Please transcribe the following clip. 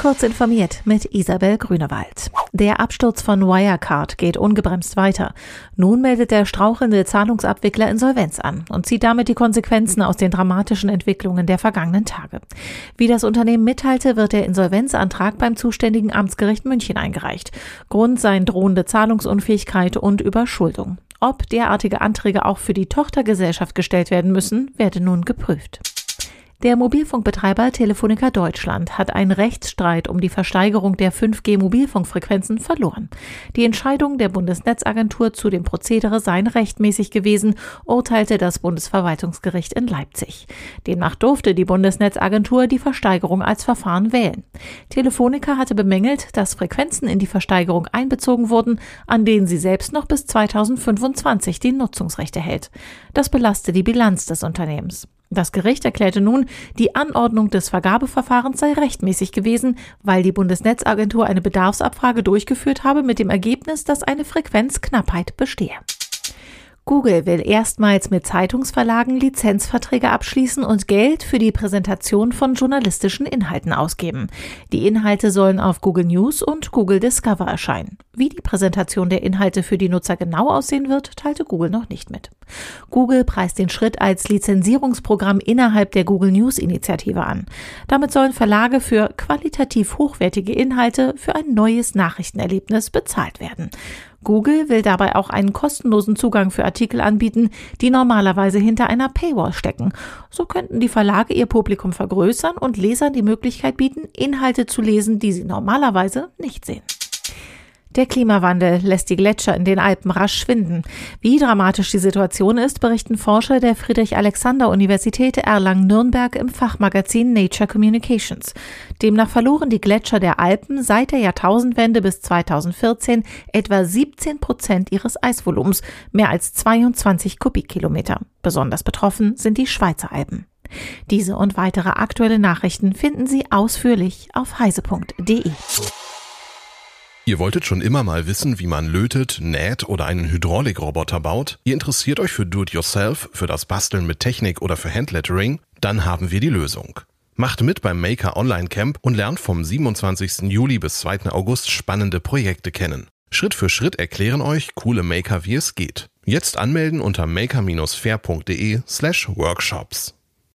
Kurz informiert mit Isabel Grünewald. Der Absturz von Wirecard geht ungebremst weiter. Nun meldet der strauchelnde Zahlungsabwickler Insolvenz an und zieht damit die Konsequenzen aus den dramatischen Entwicklungen der vergangenen Tage. Wie das Unternehmen mitteilte, wird der Insolvenzantrag beim zuständigen Amtsgericht München eingereicht. Grund seien drohende Zahlungsunfähigkeit und Überschuldung. Ob derartige Anträge auch für die Tochtergesellschaft gestellt werden müssen, werde nun geprüft. Der Mobilfunkbetreiber Telefonica Deutschland hat einen Rechtsstreit um die Versteigerung der 5G-Mobilfunkfrequenzen verloren. Die Entscheidung der Bundesnetzagentur zu dem Prozedere seien rechtmäßig gewesen, urteilte das Bundesverwaltungsgericht in Leipzig. Demnach durfte die Bundesnetzagentur die Versteigerung als Verfahren wählen. Telefonica hatte bemängelt, dass Frequenzen in die Versteigerung einbezogen wurden, an denen sie selbst noch bis 2025 die Nutzungsrechte hält. Das belasste die Bilanz des Unternehmens. Das Gericht erklärte nun, die Anordnung des Vergabeverfahrens sei rechtmäßig gewesen, weil die Bundesnetzagentur eine Bedarfsabfrage durchgeführt habe mit dem Ergebnis, dass eine Frequenzknappheit bestehe. Google will erstmals mit Zeitungsverlagen Lizenzverträge abschließen und Geld für die Präsentation von journalistischen Inhalten ausgeben. Die Inhalte sollen auf Google News und Google Discover erscheinen. Wie die Präsentation der Inhalte für die Nutzer genau aussehen wird, teilte Google noch nicht mit. Google preist den Schritt als Lizenzierungsprogramm innerhalb der Google News Initiative an. Damit sollen Verlage für qualitativ hochwertige Inhalte für ein neues Nachrichtenerlebnis bezahlt werden. Google will dabei auch einen kostenlosen Zugang für Artikel anbieten, die normalerweise hinter einer Paywall stecken. So könnten die Verlage ihr Publikum vergrößern und Lesern die Möglichkeit bieten, Inhalte zu lesen, die sie normalerweise nicht sehen. Der Klimawandel lässt die Gletscher in den Alpen rasch schwinden. Wie dramatisch die Situation ist, berichten Forscher der Friedrich-Alexander-Universität Erlangen-Nürnberg im Fachmagazin Nature Communications. Demnach verloren die Gletscher der Alpen seit der Jahrtausendwende bis 2014 etwa 17 Prozent ihres Eisvolumens, mehr als 22 Kubikkilometer. Besonders betroffen sind die Schweizer Alpen. Diese und weitere aktuelle Nachrichten finden Sie ausführlich auf heise.de. Ihr wolltet schon immer mal wissen, wie man lötet, näht oder einen Hydraulikroboter baut? Ihr interessiert euch für Do-it-yourself, für das Basteln mit Technik oder für Handlettering? Dann haben wir die Lösung. Macht mit beim Maker Online Camp und lernt vom 27. Juli bis 2. August spannende Projekte kennen. Schritt für Schritt erklären euch coole Maker, wie es geht. Jetzt anmelden unter maker-fair.de slash workshops.